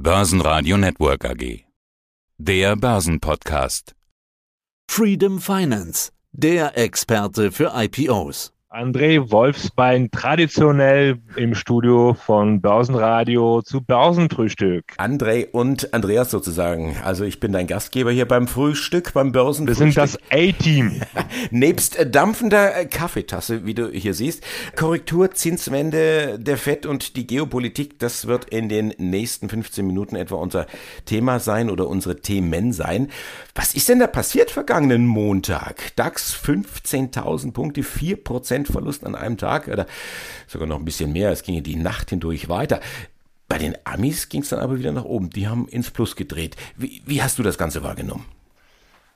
Börsenradio Network AG. Der Börsenpodcast. Freedom Finance, der Experte für IPOs. André Wolfsbein traditionell im Studio von Börsenradio zu Börsenfrühstück. André und Andreas sozusagen. Also ich bin dein Gastgeber hier beim Frühstück, beim Börsenfrühstück. Wir sind das A-Team. Nebst dampfender Kaffeetasse, wie du hier siehst. Korrektur, Zinswende, der Fett und die Geopolitik, das wird in den nächsten 15 Minuten etwa unser Thema sein oder unsere Themen sein. Was ist denn da passiert vergangenen Montag? DAX 15.000 Punkte, 4 Prozent Verlust an einem Tag oder sogar noch ein bisschen mehr. Es ging die Nacht hindurch weiter. Bei den Amis ging es dann aber wieder nach oben. Die haben ins Plus gedreht. Wie, wie hast du das Ganze wahrgenommen?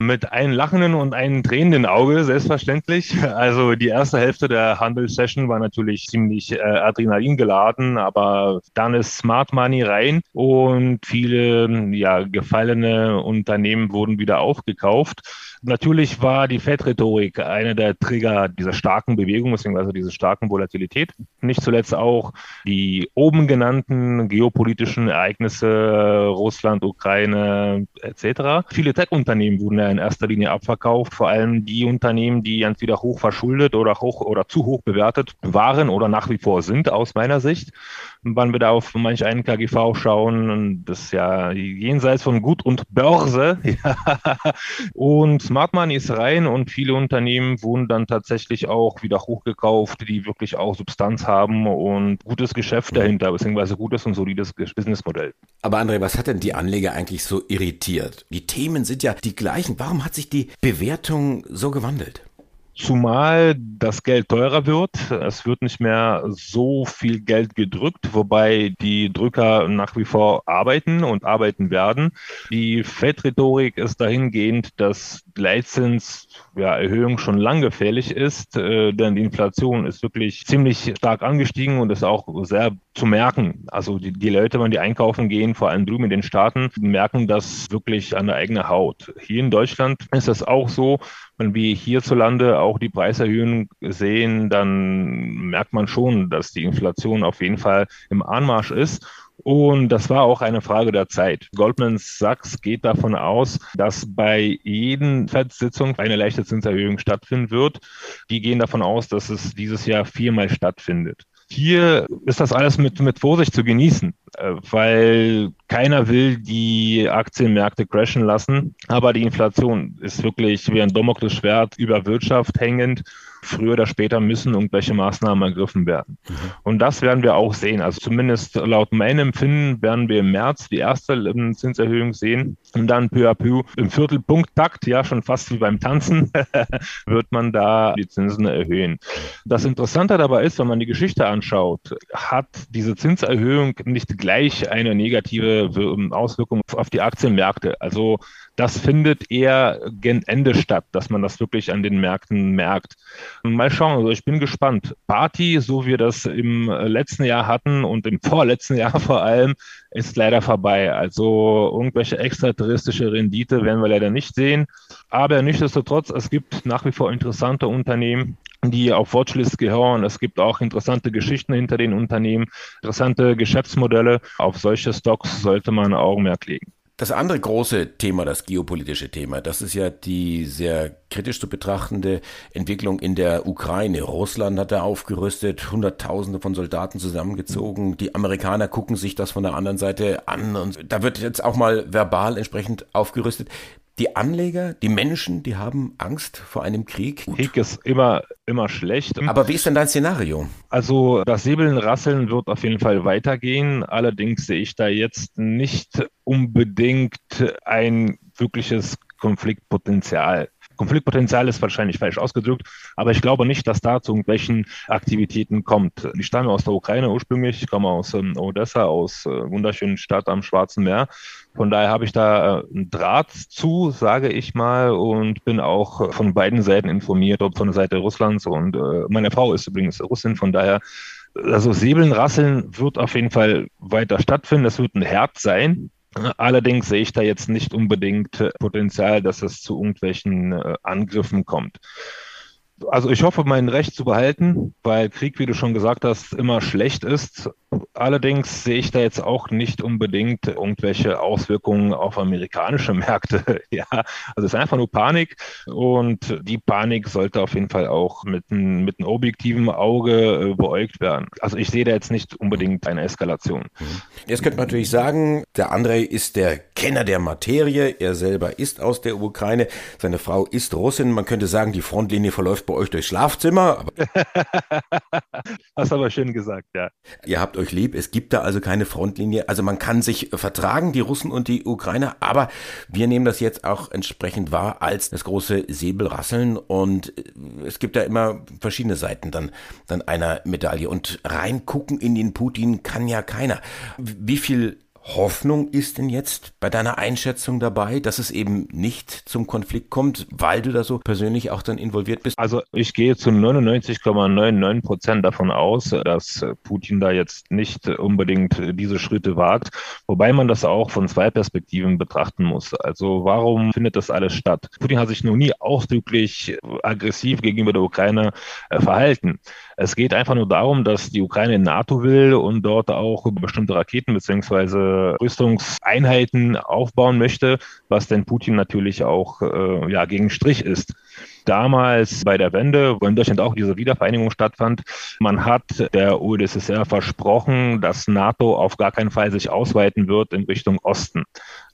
Mit einem lachenden und einem drehenden Auge, selbstverständlich. Also die erste Hälfte der Handelssession war natürlich ziemlich äh, Adrenalin geladen, aber dann ist Smart Money rein und viele ja, gefallene Unternehmen wurden wieder aufgekauft. Natürlich war die Fed-Rhetorik einer der Trigger dieser starken Bewegung, beziehungsweise dieser starken Volatilität. Nicht zuletzt auch die oben genannten geopolitischen Ereignisse, Russland, Ukraine etc. Viele Tech-Unternehmen wurden ja in erster Linie abverkauft, vor allem die Unternehmen, die entweder hoch verschuldet oder hoch oder zu hoch bewertet waren oder nach wie vor sind aus meiner Sicht. Wann wir da auf manch einen KGV schauen, das ist ja jenseits von Gut und Börse. und Smart Money ist rein und viele Unternehmen wurden dann tatsächlich auch wieder hochgekauft, die wirklich auch Substanz haben und gutes Geschäft dahinter, beziehungsweise gutes und solides Businessmodell. Aber André, was hat denn die Anleger eigentlich so irritiert? Die Themen sind ja die gleichen. Warum hat sich die Bewertung so gewandelt? Zumal das Geld teurer wird. Es wird nicht mehr so viel Geld gedrückt, wobei die Drücker nach wie vor arbeiten und arbeiten werden. Die Fed-Rhetorik ist dahingehend, dass Leitzins ja, schon lang gefährlich ist, äh, denn die Inflation ist wirklich ziemlich stark angestiegen und ist auch sehr zu merken. Also die, die Leute, wenn die einkaufen gehen, vor allem drüben in den Staaten, merken das wirklich an der eigenen Haut. Hier in Deutschland ist das auch so. Wenn wir hierzulande auch die Preiserhöhungen sehen, dann merkt man schon, dass die Inflation auf jeden Fall im Anmarsch ist. Und das war auch eine Frage der Zeit. Goldman Sachs geht davon aus, dass bei jeden FED-Sitzung eine leichte Zinserhöhung stattfinden wird. Die gehen davon aus, dass es dieses Jahr viermal stattfindet. Hier ist das alles mit, mit Vorsicht zu genießen, weil keiner will die Aktienmärkte crashen lassen. Aber die Inflation ist wirklich wie ein Damoklesschwert über Wirtschaft hängend früher oder später müssen irgendwelche Maßnahmen ergriffen werden. Mhm. Und das werden wir auch sehen. Also zumindest laut meinem Empfinden werden wir im März die erste Zinserhöhung sehen und dann peu à peu im Viertelpunkttakt, ja schon fast wie beim Tanzen, wird man da die Zinsen erhöhen. Das Interessante dabei ist, wenn man die Geschichte anschaut, hat diese Zinserhöhung nicht gleich eine negative Auswirkung auf die Aktienmärkte. Also das findet eher gen Ende statt, dass man das wirklich an den Märkten merkt. Mal schauen, also ich bin gespannt. Party, so wie wir das im letzten Jahr hatten und im vorletzten Jahr vor allem, ist leider vorbei. Also irgendwelche extraterrestrische Rendite werden wir leider nicht sehen. Aber nichtsdestotrotz, es gibt nach wie vor interessante Unternehmen, die auf Watchlist gehören. Es gibt auch interessante Geschichten hinter den Unternehmen, interessante Geschäftsmodelle. Auf solche Stocks sollte man Augenmerk legen. Das andere große Thema, das geopolitische Thema, das ist ja die sehr kritisch zu betrachtende Entwicklung in der Ukraine. Russland hat da aufgerüstet, Hunderttausende von Soldaten zusammengezogen. Die Amerikaner gucken sich das von der anderen Seite an und da wird jetzt auch mal verbal entsprechend aufgerüstet. Die Anleger, die Menschen, die haben Angst vor einem Krieg. Krieg ist immer, immer schlecht. Aber wie ist denn dein Szenario? Also das Säbeln, Rasseln wird auf jeden Fall weitergehen. Allerdings sehe ich da jetzt nicht unbedingt ein wirkliches Konfliktpotenzial. Konfliktpotenzial ist wahrscheinlich falsch ausgedrückt, aber ich glaube nicht, dass da zu irgendwelchen Aktivitäten kommt. Ich stamme aus der Ukraine ursprünglich, ich komme aus ähm, Odessa, aus äh, wunderschönen Stadt am Schwarzen Meer. Von daher habe ich da äh, einen Draht zu, sage ich mal, und bin auch von beiden Seiten informiert, ob von der Seite Russlands und äh, meine Frau ist übrigens Russin, von daher also Säbeln, Rasseln wird auf jeden Fall weiter stattfinden. Das wird ein Herd sein, Allerdings sehe ich da jetzt nicht unbedingt äh, Potenzial, dass es zu irgendwelchen äh, Angriffen kommt. Also ich hoffe, mein Recht zu behalten, weil Krieg, wie du schon gesagt hast, immer schlecht ist. Allerdings sehe ich da jetzt auch nicht unbedingt irgendwelche Auswirkungen auf amerikanische Märkte. ja, also es ist einfach nur Panik und die Panik sollte auf jeden Fall auch mit, ein, mit einem objektiven Auge äh, beäugt werden. Also ich sehe da jetzt nicht unbedingt eine Eskalation. Mhm. Jetzt könnte man natürlich sagen, der Andrei ist der Kenner der Materie. Er selber ist aus der Ukraine. Seine Frau ist Russin. Man könnte sagen, die Frontlinie verläuft bei euch durchs Schlafzimmer. Hast aber schön gesagt, ja. Ihr habt euch lieb. Es gibt da also keine Frontlinie. Also man kann sich vertragen, die Russen und die Ukrainer. Aber wir nehmen das jetzt auch entsprechend wahr als das große Säbelrasseln. Und es gibt da immer verschiedene Seiten dann, dann einer Medaille. Und reingucken in den Putin kann ja keiner. Wie viel Hoffnung ist denn jetzt bei deiner Einschätzung dabei, dass es eben nicht zum Konflikt kommt, weil du da so persönlich auch dann involviert bist? Also ich gehe zu 99,99 Prozent davon aus, dass Putin da jetzt nicht unbedingt diese Schritte wagt, wobei man das auch von zwei Perspektiven betrachten muss. Also warum findet das alles statt? Putin hat sich noch nie ausdrücklich aggressiv gegenüber der Ukraine äh, verhalten. Es geht einfach nur darum, dass die Ukraine in NATO will und dort auch bestimmte Raketen beziehungsweise Rüstungseinheiten aufbauen möchte, was denn Putin natürlich auch äh, ja, gegen Strich ist. Damals bei der Wende, wo in Deutschland auch diese Wiedervereinigung stattfand, man hat der UdSSR versprochen, dass NATO auf gar keinen Fall sich ausweiten wird in Richtung Osten.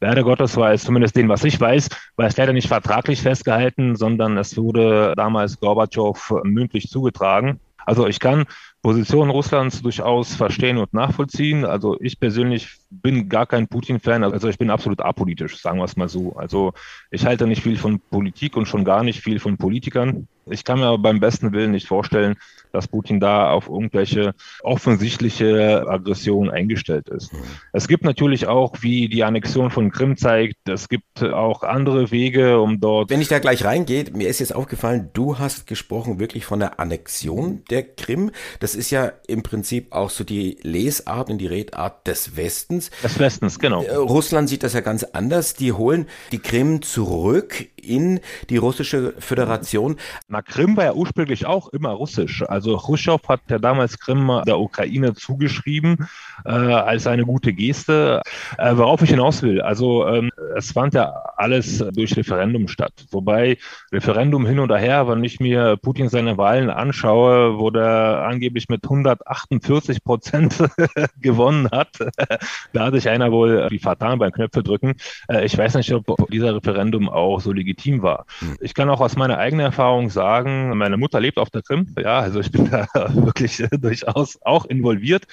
Leider Gottes war es zumindest den, was ich weiß, war es leider nicht vertraglich festgehalten, sondern es wurde damals Gorbatschow mündlich zugetragen. Also ich kann Position Russlands durchaus verstehen und nachvollziehen. Also ich persönlich bin gar kein Putin-Fan. Also ich bin absolut apolitisch, sagen wir es mal so. Also ich halte nicht viel von Politik und schon gar nicht viel von Politikern. Ich kann mir aber beim besten Willen nicht vorstellen, dass Putin da auf irgendwelche offensichtliche Aggression eingestellt ist. Mhm. Es gibt natürlich auch, wie die Annexion von Krim zeigt, es gibt auch andere Wege, um dort. Wenn ich da gleich reingehe, mir ist jetzt aufgefallen, du hast gesprochen wirklich von der Annexion der Krim. Das ist ja im Prinzip auch so die Lesart und die Redart des Westens. Des Westens, genau. Äh, Russland sieht das ja ganz anders. Die holen die Krim zurück in die russische Föderation. Na, Krim war ja ursprünglich auch immer russisch. Also Khrushchev hat ja damals Krim der Ukraine zugeschrieben äh, als eine gute Geste. Äh, worauf ich hinaus will, also ähm, es fand ja alles durch Referendum statt. Wobei Referendum hin und her, wenn ich mir Putin seine Wahlen anschaue, wo der angeblich mit 148 Prozent gewonnen hat, da hat sich einer wohl die vertan beim Knöpfe drücken. Äh, ich weiß nicht, ob dieser Referendum auch so legitim war. Hm. Ich kann auch aus meiner eigenen Erfahrung sagen, meine Mutter lebt auf der Krim. Ja, also ich bin da wirklich durchaus auch involviert.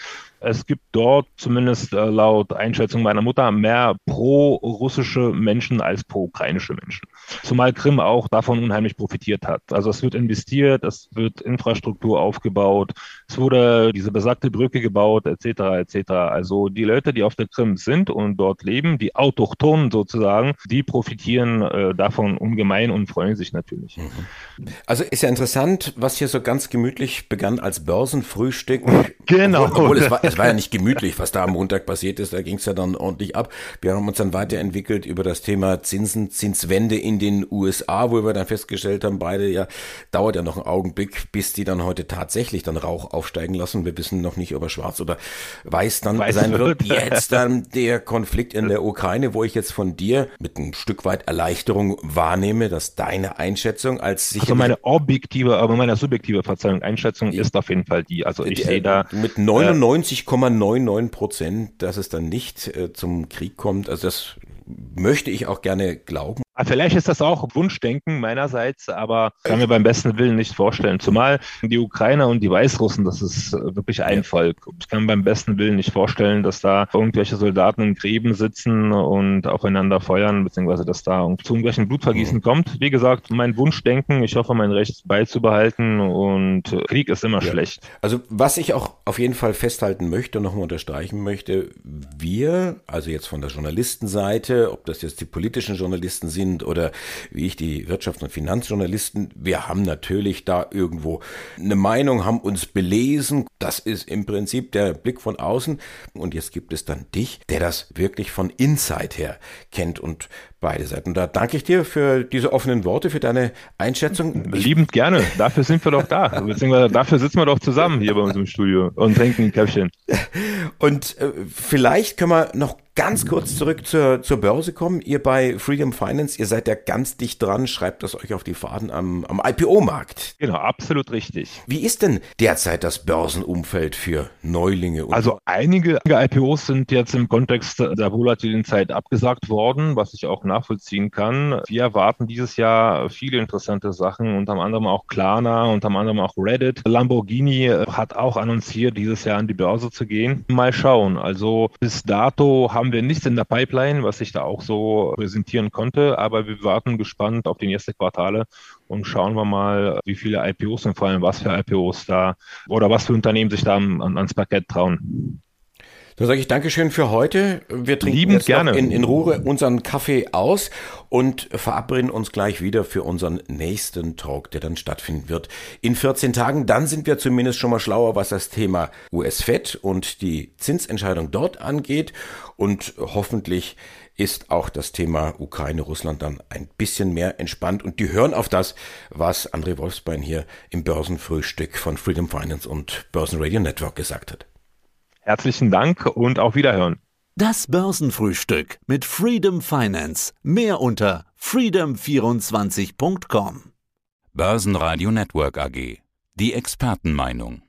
Es gibt dort zumindest äh, laut Einschätzung meiner Mutter mehr pro-russische Menschen als pro-ukrainische Menschen. Zumal Krim auch davon unheimlich profitiert hat. Also es wird investiert, es wird Infrastruktur aufgebaut, es wurde diese besagte Brücke gebaut, etc. etc. Also die Leute, die auf der Krim sind und dort leben, die Autochtonen sozusagen, die profitieren äh, davon ungemein und freuen sich natürlich. Mhm. Also ist ja interessant, was hier so ganz gemütlich begann als Börsenfrühstück. Genau. Obwohl, obwohl es, war, es war ja nicht gemütlich, was da am Montag passiert ist. Da ging es ja dann ordentlich ab. Wir haben uns dann weiterentwickelt über das Thema Zinsen, Zinswende in den USA, wo wir dann festgestellt haben, beide ja, dauert ja noch einen Augenblick, bis die dann heute tatsächlich dann Rauch aufsteigen lassen. Wir wissen noch nicht, ob er schwarz oder weiß dann weiß sein wird. Jetzt dann der Konflikt in der Ukraine, wo ich jetzt von dir mit ein Stück weit Erleichterung wahrnehme, dass deine Einschätzung als sicher. Also meine objektive, aber meine subjektive Verzeihung, Einschätzung ist auf jeden Fall die. Also ich sehe da. Mit 99,99 Prozent, dass es dann nicht äh, zum Krieg kommt. Also das möchte ich auch gerne glauben. Ah, vielleicht ist das auch Wunschdenken meinerseits, aber kann mir beim besten Willen nicht vorstellen. Zumal die Ukrainer und die Weißrussen, das ist wirklich ein Volk. Ich kann mir beim besten Willen nicht vorstellen, dass da irgendwelche Soldaten in Gräben sitzen und aufeinander feuern, beziehungsweise dass da zu irgendwelchen Blutvergießen mhm. kommt. Wie gesagt, mein Wunschdenken, ich hoffe, mein Recht beizubehalten und Krieg ist immer ja. schlecht. Also was ich auch auf jeden Fall festhalten möchte und nochmal unterstreichen möchte, wir, also jetzt von der Journalistenseite, ob das jetzt die politischen Journalisten sind, sind oder wie ich die Wirtschafts- und Finanzjournalisten. Wir haben natürlich da irgendwo eine Meinung, haben uns belesen. Das ist im Prinzip der Blick von außen. Und jetzt gibt es dann dich, der das wirklich von Inside her kennt und beide Seiten. Da danke ich dir für diese offenen Worte, für deine Einschätzung. Liebend gerne. Dafür sind wir doch da. Beziehungsweise dafür sitzen wir doch zusammen hier bei uns im Studio und trinken ein Käffchen. Und äh, vielleicht können wir noch ganz kurz zurück zur, zur Börse kommen. Ihr bei Freedom Finance, ihr seid ja ganz dicht dran, schreibt das euch auf die Faden am, am IPO-Markt. Genau, absolut richtig. Wie ist denn derzeit das Börsenumfeld für Neulinge? Also einige IPOs sind jetzt im Kontext der volatilen Zeit abgesagt worden, was ich auch nachvollziehen kann. Wir erwarten dieses Jahr viele interessante Sachen, unter anderem auch Klarna, unter anderem auch Reddit. Lamborghini hat auch annonciert, dieses Jahr an die Börse zu gehen. Mal schauen. Also bis dato haben haben wir nichts in der Pipeline, was ich da auch so präsentieren konnte, aber wir warten gespannt auf die nächsten Quartale und schauen wir mal, wie viele IPOs und vor allem was für IPOs da oder was für Unternehmen sich da ans Parkett trauen. Dann sage ich Dankeschön für heute. Wir trinken Liebend jetzt gerne. in, in Ruhe unseren Kaffee aus und verabreden uns gleich wieder für unseren nächsten Talk, der dann stattfinden wird in 14 Tagen. Dann sind wir zumindest schon mal schlauer, was das Thema US-Fed und die Zinsentscheidung dort angeht. Und hoffentlich ist auch das Thema Ukraine-Russland dann ein bisschen mehr entspannt. Und die hören auf das, was André Wolfsbein hier im Börsenfrühstück von Freedom Finance und Börsenradio Network gesagt hat. Herzlichen Dank und auf Wiederhören. Das Börsenfrühstück mit Freedom Finance. Mehr unter freedom24.com. Börsenradio Network AG. Die Expertenmeinung.